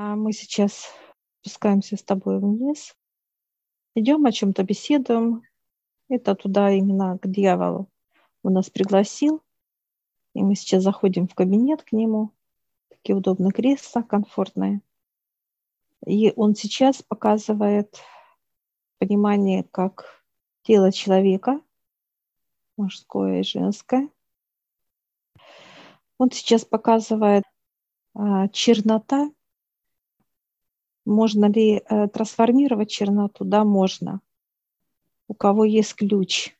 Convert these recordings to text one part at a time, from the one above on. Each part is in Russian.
А мы сейчас спускаемся с тобой вниз, идем о чем-то беседуем. Это туда именно к дьяволу. Он нас пригласил, и мы сейчас заходим в кабинет к нему. Такие удобные кресла, комфортные. И он сейчас показывает понимание, как тело человека, мужское и женское. Он сейчас показывает а, чернота можно ли э, трансформировать черноту? Да, можно. У кого есть ключ.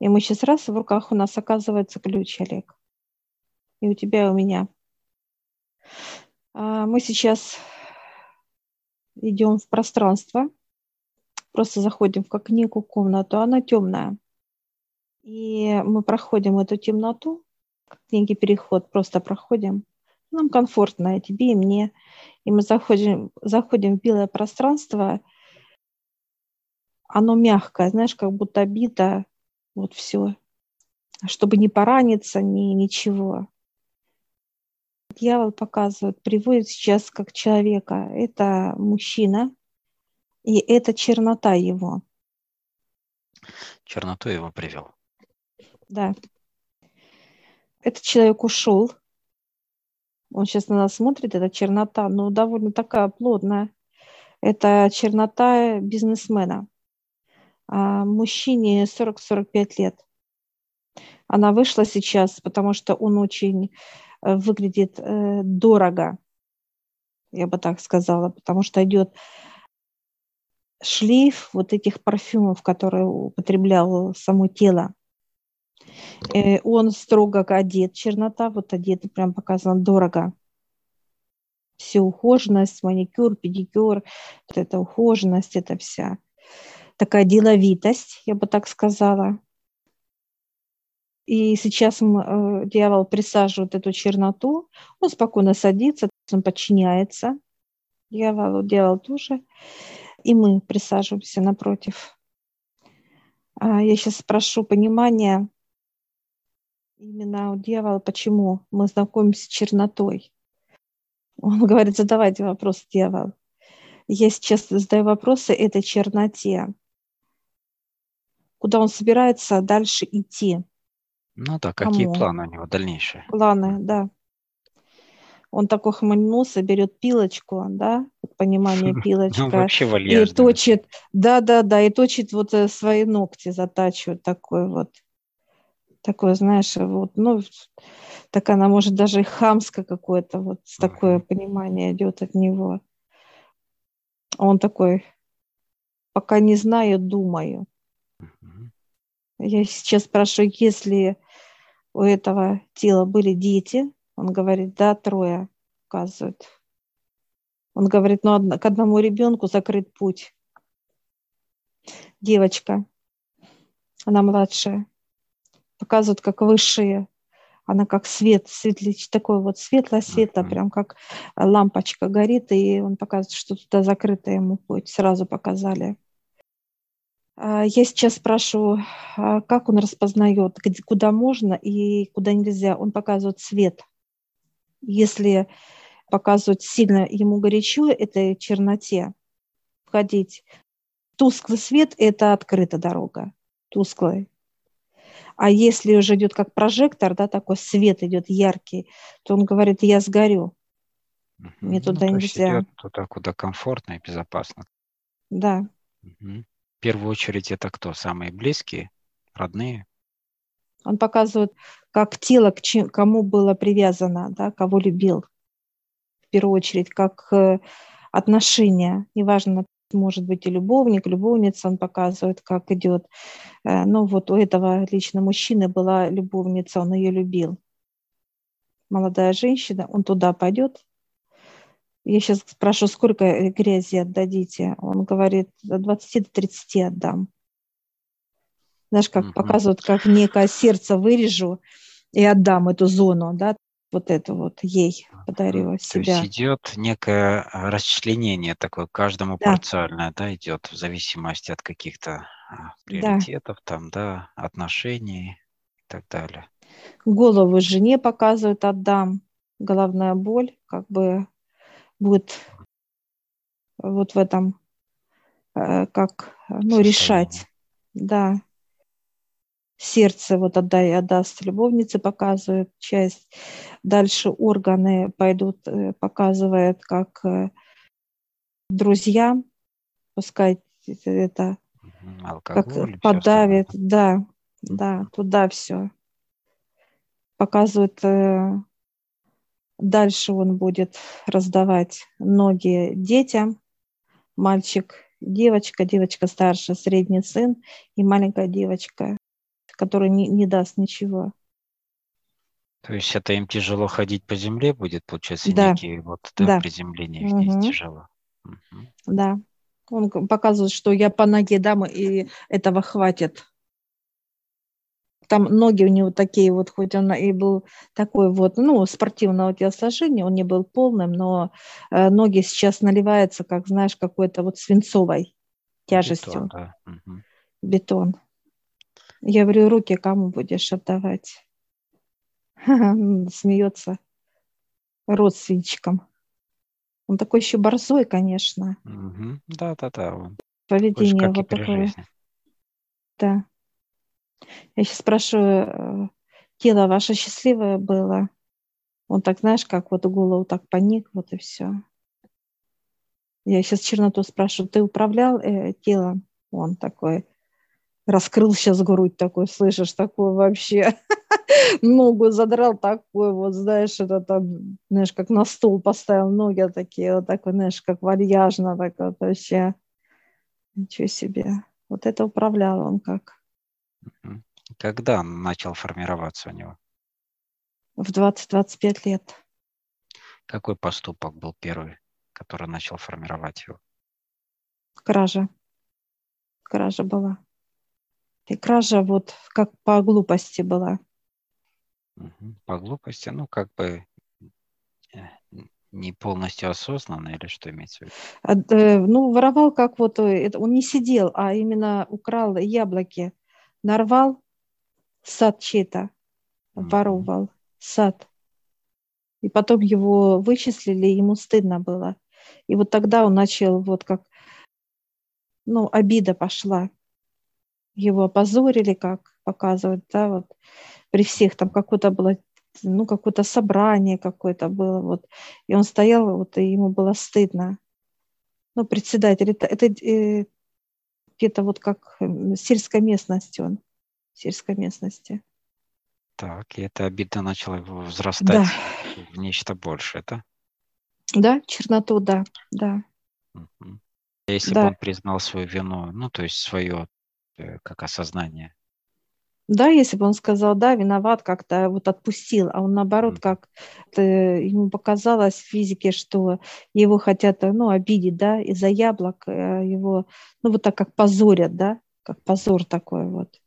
И мы сейчас раз в руках у нас оказывается ключ, Олег. И у тебя, и у меня. А мы сейчас идем в пространство, просто заходим в как некую комнату, она темная. И мы проходим эту темноту, как некий переход, просто проходим. Нам комфортно, и тебе, и мне и мы заходим, заходим в белое пространство, оно мягкое, знаешь, как будто бито, вот все, чтобы не пораниться, ни ничего. Дьявол показывает, приводит сейчас как человека. Это мужчина, и это чернота его. Черноту его привел. Да. Этот человек ушел, он сейчас на нас смотрит, это чернота, но довольно такая плотная. Это чернота бизнесмена. А мужчине 40-45 лет. Она вышла сейчас, потому что он очень э, выглядит э, дорого, я бы так сказала, потому что идет шлейф вот этих парфюмов, которые употреблял само тело. Э, он строго одет, чернота, вот одет, прям показано дорого. Все ухоженность, маникюр, педикюр, вот эта ухоженность, это вся такая деловитость, я бы так сказала. И сейчас э, дьявол присаживает эту черноту, он спокойно садится, он подчиняется дьяволу, дьявол тоже, и мы присаживаемся напротив. А я сейчас спрошу понимания, Именно у дьявола, почему мы знакомимся с чернотой. Он говорит, задавайте вопрос, дьявол. Я сейчас задаю вопросы этой черноте. Куда он собирается дальше идти? Ну да, какие Кому? планы у него дальнейшие? Планы, да. Он такой хмыльнулся, берет пилочку, да, понимание пилочка. Ну, вообще вальяжно. И точит, да-да-да, и точит вот э, свои ногти, затачивает такой вот такое, знаешь, вот, ну, так она может даже и хамско какое-то, вот такое понимание идет от него. Он такой, пока не знаю, думаю. Я сейчас спрашиваю, если у этого тела были дети, он говорит, да, трое, указывает. Он говорит, ну, к одному ребенку закрыт путь. Девочка, она младшая показывают как высшие. Она как свет, светлич, такой вот светлое света, uh-huh. прям как лампочка горит, и он показывает, что туда закрыто ему путь. Сразу показали. А, я сейчас спрашиваю, а как он распознает, куда можно и куда нельзя. Он показывает свет. Если показывать сильно ему горячо, это черноте входить. Тусклый свет – это открыта дорога, тусклый. А если уже идет как прожектор, да, такой свет идет яркий, то он говорит, я сгорю. Мне ну, туда нельзя. Идет туда, куда комфортно и безопасно. Да. Угу. В первую очередь это кто? Самые близкие, родные? Он показывает, как тело к чем, кому было привязано, да, кого любил. В первую очередь, как э, отношения, неважно, может быть и любовник, любовница, он показывает, как идет. Э, ну вот у этого лично мужчины была любовница, он ее любил. Молодая женщина, он туда пойдет. Я сейчас спрашиваю, сколько грязи отдадите? Он говорит, до 20 до 30 отдам. Знаешь, как mm-hmm. показывают, как некое сердце вырежу и отдам эту зону, да, вот это вот ей подарила То себя. То есть идет некое а, расчленение такое, каждому да. парциальное, да, идет в зависимости от каких-то а, приоритетов, да. там, да, отношений и так далее. Голову жене показывают, отдам, головная боль, как бы будет вот в этом, э, как, ну, решать. Да. Сердце вот отдай, отдаст любовнице, показывает часть. Дальше органы пойдут, э, показывает, как э, друзья, пускай это Алкоголь, как подавит, да, да, туда все. Показывает Дальше он будет раздавать ноги детям. Мальчик, девочка, девочка старше, средний сын и маленькая девочка, которая не, не даст ничего. То есть это им тяжело ходить по земле будет, получается, да. некие вот да, да. приземления их угу. тяжело. Угу. Да. Он показывает, что я по ноге дам, и этого хватит там ноги у него такие вот, хоть он и был такой вот, ну, спортивного телосложения, он не был полным, но э, ноги сейчас наливаются, как, знаешь, какой-то вот свинцовой тяжестью. Бетон, да. угу. Бетон. Я говорю, руки кому будешь отдавать? Смеется родственничкам. Он такой еще борзой, конечно. Да, да, да. Поведение вот такое. Жизни. Да. Я сейчас спрашиваю, э, тело ваше счастливое было? Он так, знаешь, как вот голову так поник, вот и все. Я сейчас черноту спрашиваю, ты управлял э, телом? Он такой, раскрыл сейчас грудь такой, слышишь, такой вообще, ногу задрал такой, вот, знаешь, это там, знаешь, как на стол поставил ноги такие, вот такой, знаешь, как вальяжно, так вот вообще. Ничего себе. Вот это управлял он как. Когда начал формироваться у него? В 20-25 лет. Какой поступок был первый, который начал формировать его? Кража. Кража была. И кража вот как по глупости была. По глупости, ну как бы э, не полностью осознанно или что имеется в виду? А, э, ну, воровал как вот, э, он не сидел, а именно украл яблоки нарвал сад чей-то, воровал сад. И потом его вычислили, ему стыдно было. И вот тогда он начал вот как, ну, обида пошла. Его опозорили, как показывают, да, вот при всех там какое-то было, ну, какое-то собрание какое-то было, вот. И он стоял, вот, и ему было стыдно. Ну, председатель, это, это э, где-то вот как сельской местности он, сельской местности. Так, и эта обида начала возрастать да. в нечто большее, да? Да, черноту, да, да. Угу. Если да. бы он признал свою вину, ну, то есть свое как осознание, да, если бы он сказал, да, виноват, как-то вот отпустил, а он наоборот, как ему показалось в физике, что его хотят, ну, обидеть, да, из-за яблок э, его, ну, вот так как позорят, да, как позор такой вот.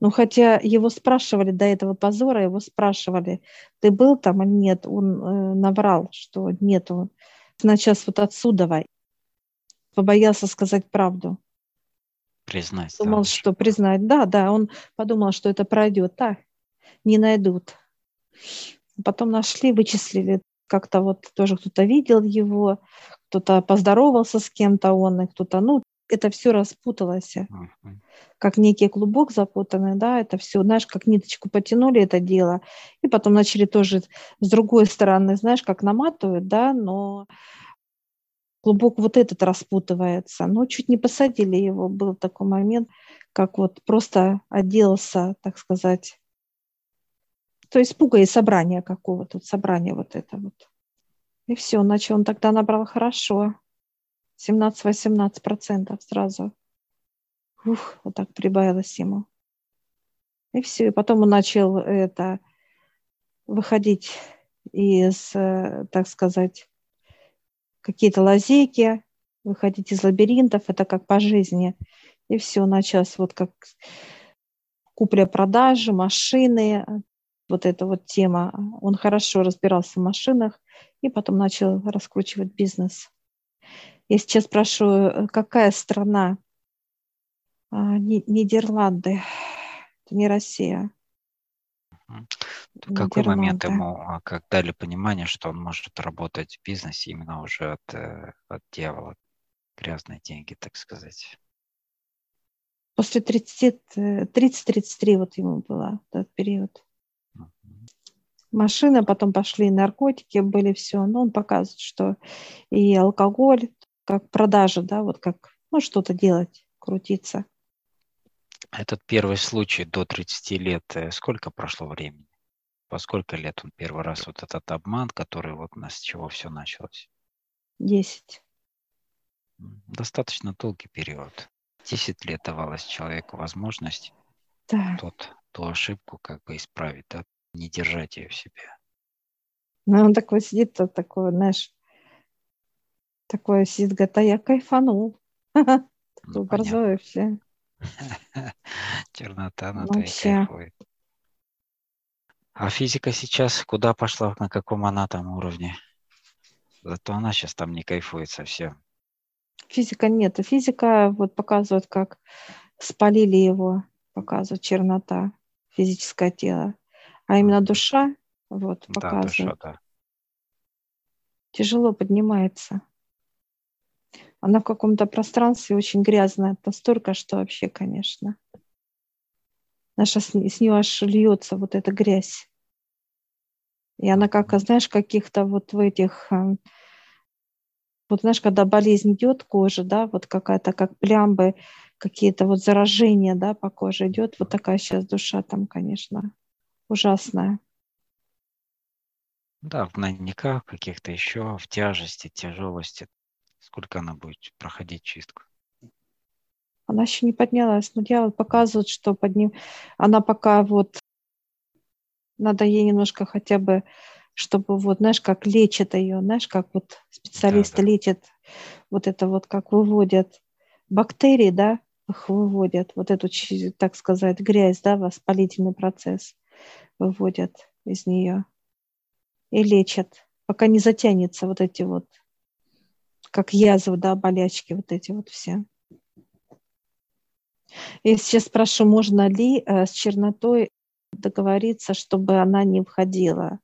Ну, хотя его спрашивали до этого позора, его спрашивали, ты был там или нет, он э, наврал, что нет, он сначала вот отсюда, побоялся сказать правду. Признать. Думал, да, что признать. Да, да, он подумал, что это пройдет. Так, не найдут. Потом нашли, вычислили. Как-то вот тоже кто-то видел его, кто-то поздоровался с кем-то он, и кто-то, ну, это все распуталось. Uh-huh. Как некий клубок запутанный, да, это все, знаешь, как ниточку потянули это дело, и потом начали тоже с другой стороны, знаешь, как наматывают, да, но клубок вот этот распутывается. Но чуть не посадили его. Был такой момент, как вот просто оделся, так сказать, то есть испуга и собрания какого-то, собрание вот это вот. И все, начал он тогда набрал хорошо. 17-18 процентов сразу. Ух, вот так прибавилось ему. И все, и потом он начал это выходить из, э, так сказать, какие-то лазейки, выходить из лабиринтов, это как по жизни. И все, началось вот как купля-продажи, машины, вот эта вот тема. Он хорошо разбирался в машинах и потом начал раскручивать бизнес. Я сейчас спрашиваю, какая страна? А, Нидерланды, это не Россия. Какой момент ему а, как дали понимание, что он может работать в бизнесе именно уже от, э, от дьявола? Грязные деньги, так сказать. После 30-33 э, вот ему было этот период. Машина, потом пошли наркотики, были все. Но он показывает, что и алкоголь, как продажа, да, вот как ну, что-то делать, крутиться. Этот первый случай до 30 лет, э, сколько прошло времени? По сколько лет он первый раз вот этот обман, который вот у нас с чего все началось? Десять. Достаточно долгий период. Десять лет давалось человеку возможность да. тот, ту ошибку как бы исправить, да? не держать ее в себе. Ну, он такой сидит, тот такой, знаешь, такой сидит, говорит, а я кайфанул. Ну, Борзой все. Чернота на то и кайфует. А физика сейчас куда пошла, на каком она там уровне? Зато она сейчас там не кайфует совсем. Физика нет. Физика вот показывает, как спалили его, показывает чернота, физическое тело. А именно душа, вот, показывает. Да, душа, да. Тяжело поднимается. Она в каком-то пространстве очень грязная, настолько, что вообще, конечно наша с, с нее аж льется вот эта грязь. И она как, знаешь, каких-то вот в этих, эм, вот знаешь, когда болезнь идет кожа, да, вот какая-то как плямбы, какие-то вот заражения, да, по коже идет, вот такая сейчас душа там, конечно, ужасная. Да, в гнойниках каких-то еще, в тяжести, тяжелости. Сколько она будет проходить чистку? Она еще не поднялась, но дьявол показывает, что под ним она пока вот надо ей немножко хотя бы, чтобы вот, знаешь, как лечат ее, знаешь, как вот специалисты да, да. лечат, вот это вот как выводят бактерии, да, их выводят, вот эту, так сказать, грязь, да, воспалительный процесс выводят из нее и лечат, пока не затянется вот эти вот, как язвы, да, болячки, вот эти вот все. Я сейчас спрошу, можно ли э, с чернотой договориться, чтобы она не входила?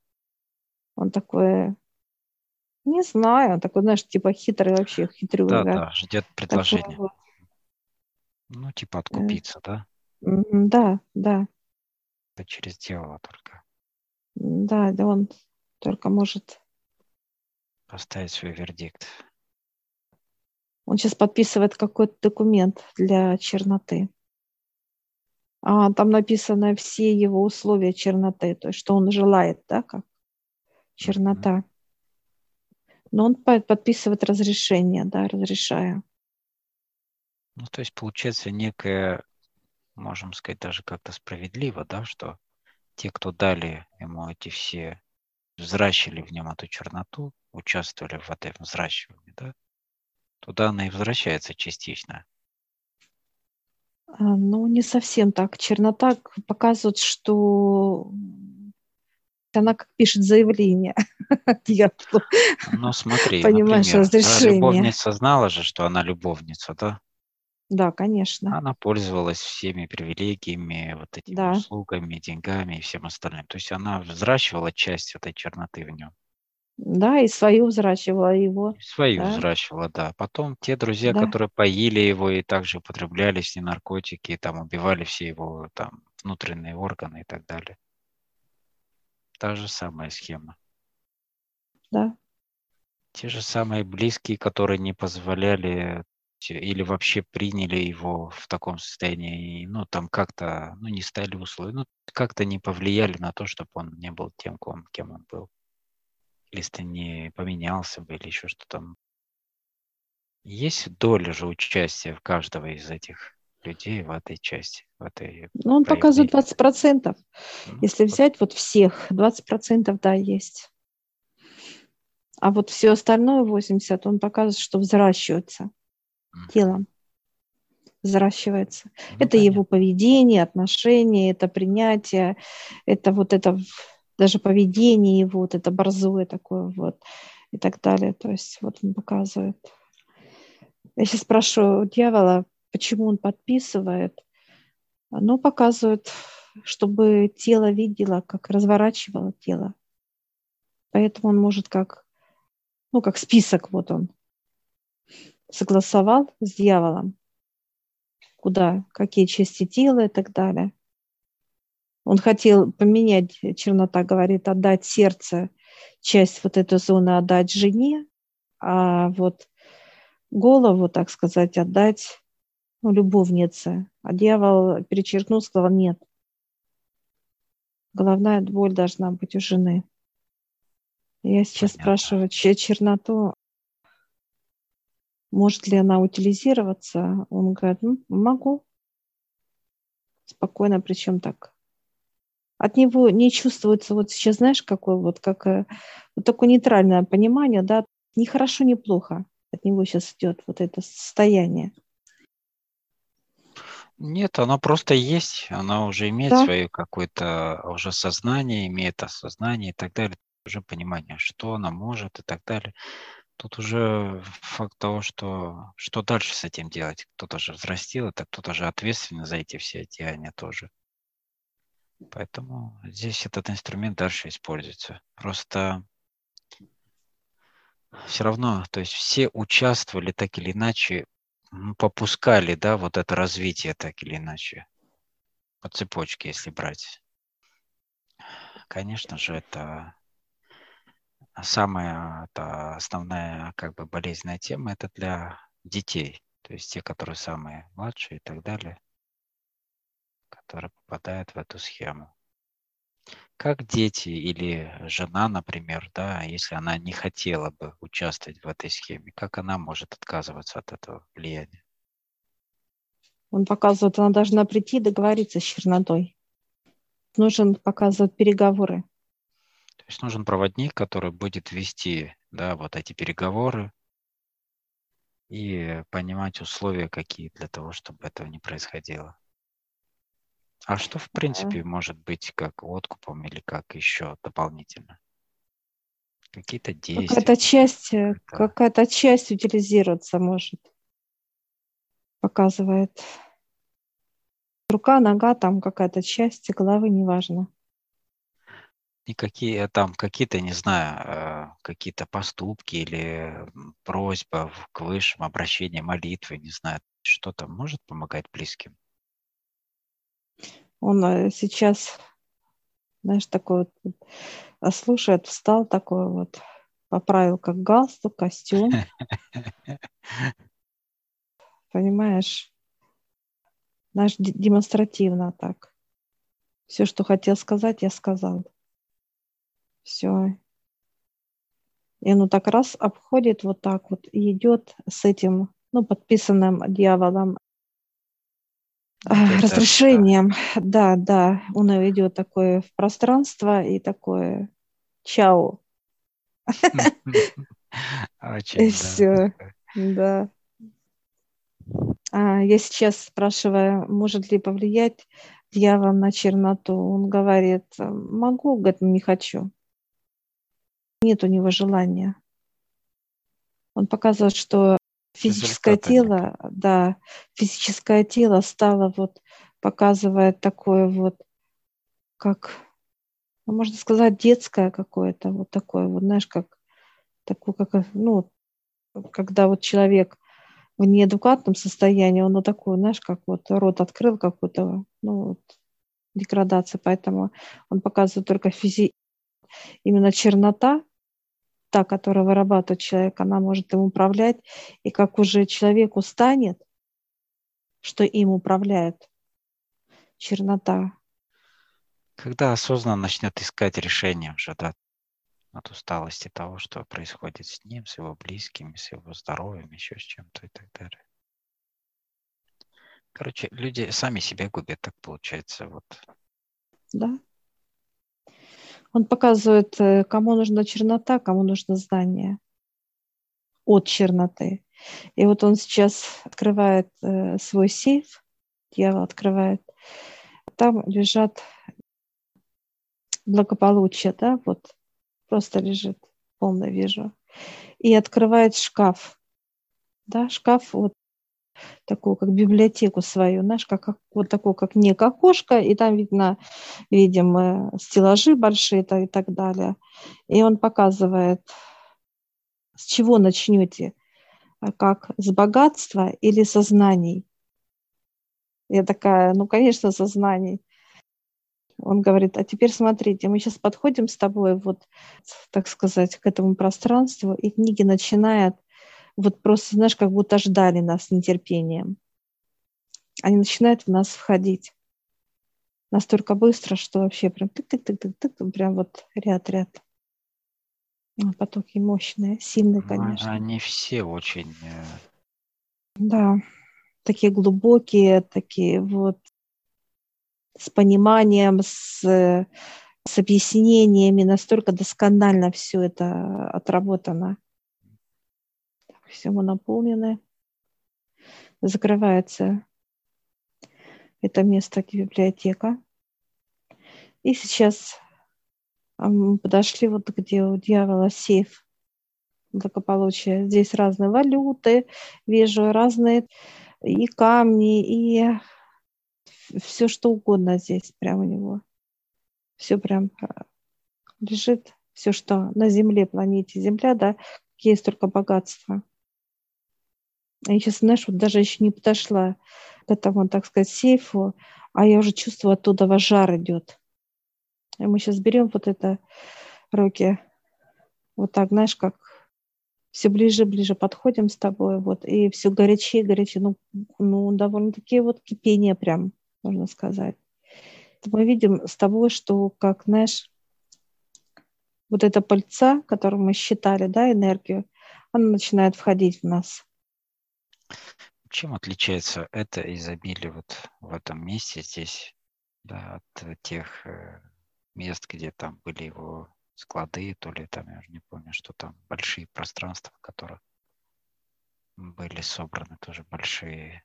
Он такой, не знаю, он такой, знаешь, типа хитрый вообще, хитрый. Да, да, ждет предложения. вот. Ну, типа откупиться, э, да? Да, да. Это через дьявола только. Да, да, он только может поставить свой вердикт. Он сейчас подписывает какой-то документ для черноты. А там написаны все его условия черноты, то есть что он желает, да, как чернота. Но он подписывает разрешение, да, разрешая. Ну, то есть получается некое, можем сказать, даже как-то справедливо, да, что те, кто дали ему эти все, взращивали в нем эту черноту, участвовали в этом взращивании, да, Туда она и возвращается частично. А, ну, не совсем так. Чернота показывает, что она как пишет заявление Ну, смотри, Понимаешь, например, разрешение. любовница знала же, что она любовница, да? Да, конечно. Она пользовалась всеми привилегиями, вот этими да. услугами, деньгами и всем остальным. То есть она взращивала часть этой черноты в нем. Да, и свою взращивала его. Свою да? взращивала, да. Потом те друзья, да. которые поили его и также употребляли с ним наркотики, там убивали все его там внутренние органы и так далее. Та же самая схема. Да. Те же самые близкие, которые не позволяли или вообще приняли его в таком состоянии, ну, там как-то, ну, не стали условия, ну, как-то не повлияли на то, чтобы он не был тем, кем он был если не поменялся бы или еще что там. Есть доля же участия в каждого из этих людей в этой части, в этой Ну, он показывает 20 процентов. Ну, если взять вот всех, 20 процентов, да, есть. А вот все остальное 80, он показывает, что взращивается mm. телом. Взращивается. Ну, это понятно. его поведение, отношения, это принятие, это вот это даже поведение его, вот это борзое такое вот и так далее. То есть вот он показывает. Я сейчас спрашиваю у дьявола, почему он подписывает. Ну, показывает чтобы тело видело, как разворачивало тело. Поэтому он может как, ну, как список вот он согласовал с дьяволом, куда, какие части тела и так далее. Он хотел поменять, чернота говорит, отдать сердце, часть вот этой зоны отдать жене, а вот голову, так сказать, отдать ну, любовнице. А дьявол перечеркнул, сказал, нет. Головная боль должна быть у жены. Я сейчас Понятно. спрашиваю черноту, может ли она утилизироваться. Он говорит, ну, могу. Спокойно, причем так. От него не чувствуется, вот сейчас знаешь, какое вот, как, э, вот такое нейтральное понимание, да, ни хорошо, ни плохо. От него сейчас идет вот это состояние. Нет, оно просто есть, оно уже имеет да. свое какое-то уже сознание, имеет осознание и так далее, уже понимание, что она может и так далее. Тут уже факт того, что что дальше с этим делать. Кто-то же взрастил это, кто-то же ответственен за эти все деяния тоже. Поэтому здесь этот инструмент дальше используется. Просто все равно, то есть все участвовали так или иначе, попускали, да, вот это развитие так или иначе. По цепочке, если брать. Конечно же, это самая это основная как бы болезненная тема это для детей, то есть те, которые самые младшие и так далее, которые попадают в эту схему. Как дети или жена, например, да, если она не хотела бы участвовать в этой схеме, как она может отказываться от этого влияния? Он показывает, она должна прийти и договориться с чернотой. Нужен показывать переговоры. То есть нужен проводник, который будет вести да, вот эти переговоры и понимать условия какие для того, чтобы этого не происходило. А что, в принципе, может быть как откупом или как еще дополнительно? Какие-то действия? Какая-то часть, э, какая-то часть утилизироваться может. Показывает. Рука, нога, там какая-то часть головы, неважно. Никакие там какие-то, не знаю, э, какие-то поступки или просьба к высшим, обращение, молитвы, не знаю, что-то может помогать близким? Он э, сейчас, знаешь, такой вот э, слушает, встал такой вот, поправил как галстук, костюм. Понимаешь? Знаешь, демонстративно так. Все, что хотел сказать, я сказал. Все. И оно так раз обходит вот так вот и идет с этим, ну, подписанным дьяволом это разрешением. Да, да. Он идет такое в пространство и такое чао. и все. Да. А, я сейчас спрашиваю, может ли повлиять дьявол на черноту. Он говорит, могу, говорит, не хочу. Нет у него желания. Он показывает, что физическое тело, да, физическое тело стало вот, показывает такое вот, как, ну, можно сказать, детское какое-то, вот такое вот, знаешь, как, такое, как, ну, когда вот человек в неадекватном состоянии, он вот такой, знаешь, как вот рот открыл какой-то, ну, вот, деградация, поэтому он показывает только физи... именно чернота, та, которая вырабатывает человек, она может им управлять. И как уже человек устанет, что им управляет чернота. Когда осознанно начнет искать решение уже, да, от усталости того, что происходит с ним, с его близкими, с его здоровьем, еще с чем-то и так далее. Короче, люди сами себя губят, так получается. Вот. Да. Он показывает, э, кому нужна чернота, кому нужно знание от черноты. И вот он сейчас открывает э, свой сейф, дьявол открывает, там лежат благополучие, да, вот просто лежит, полно вижу. И открывает шкаф, да, шкаф вот такую, как библиотеку свою, знаешь, как, вот такую, как не окошко, и там видно, видим э, стеллажи большие и так далее. И он показывает, с чего начнете, а как с богатства или со знаний. Я такая, ну, конечно, со знаний. Он говорит, а теперь смотрите, мы сейчас подходим с тобой вот, так сказать, к этому пространству, и книги начинают вот просто, знаешь, как будто ждали нас с нетерпением. Они начинают в нас входить настолько быстро, что вообще прям тык-тык-тык-тык, прям вот ряд-ряд. Потоки мощные, сильные, ну, конечно. Они все очень... Э, да, такие глубокие, такие вот с пониманием, с, с объяснениями, настолько досконально все это отработано. Все мы наполнены. Закрывается это место библиотека. И сейчас мы подошли вот где у дьявола сейф благополучия. Здесь разные валюты, вижу разные и камни, и все что угодно здесь прям у него. Все прям а, лежит, все, что на Земле, планете Земля, да, есть только богатство. Я сейчас, знаешь, вот даже еще не подошла к этому, так сказать, сейфу, а я уже чувствую, оттуда ваш жар идет. И мы сейчас берем вот это руки, вот так, знаешь, как все ближе, ближе подходим с тобой, вот, и все горячее, горячее, ну, ну довольно-таки вот кипение прям можно сказать. Мы видим с тобой, что, как, знаешь, вот эта пыльца, которую мы считали, да, энергию, она начинает входить в нас. Чем отличается это изобилие вот в этом месте здесь, да, от тех э, мест, где там были его склады, то ли там, я уже не помню, что там большие пространства, которые были собраны, тоже большие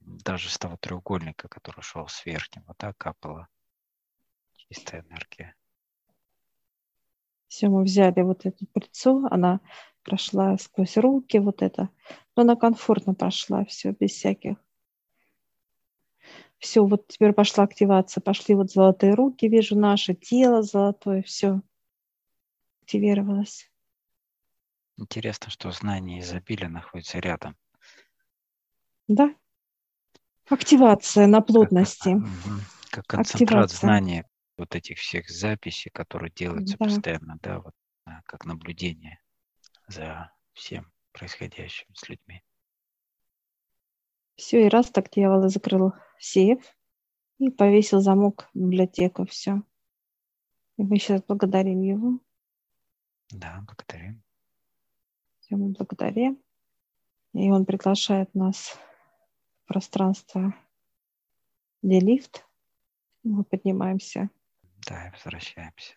даже с того треугольника, который шел с верхнего, да, капала чистая энергия. Все, мы взяли вот эту пыльцу, она прошла сквозь руки, вот это, но она комфортно прошла, все, без всяких. Все, вот теперь пошла активация, пошли вот золотые руки, вижу наше тело золотое, все активировалось. Интересно, что знание изобилия находится рядом. Да, Активация на плотности. Как, как концентрат Активация. знания вот этих всех записей, которые делаются да. постоянно, да, вот как наблюдение за всем происходящим с людьми. Все, и раз так дьявол закрыл сейф и повесил замок в библиотеку, все. И мы сейчас благодарим его. Да, благодарим. Все, мы благодарим. И он приглашает нас пространство, где лифт. Мы поднимаемся. Да, и возвращаемся.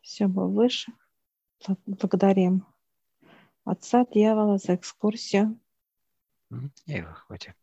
Все, мы выше. Благодарим отца дьявола за экскурсию. И выходим.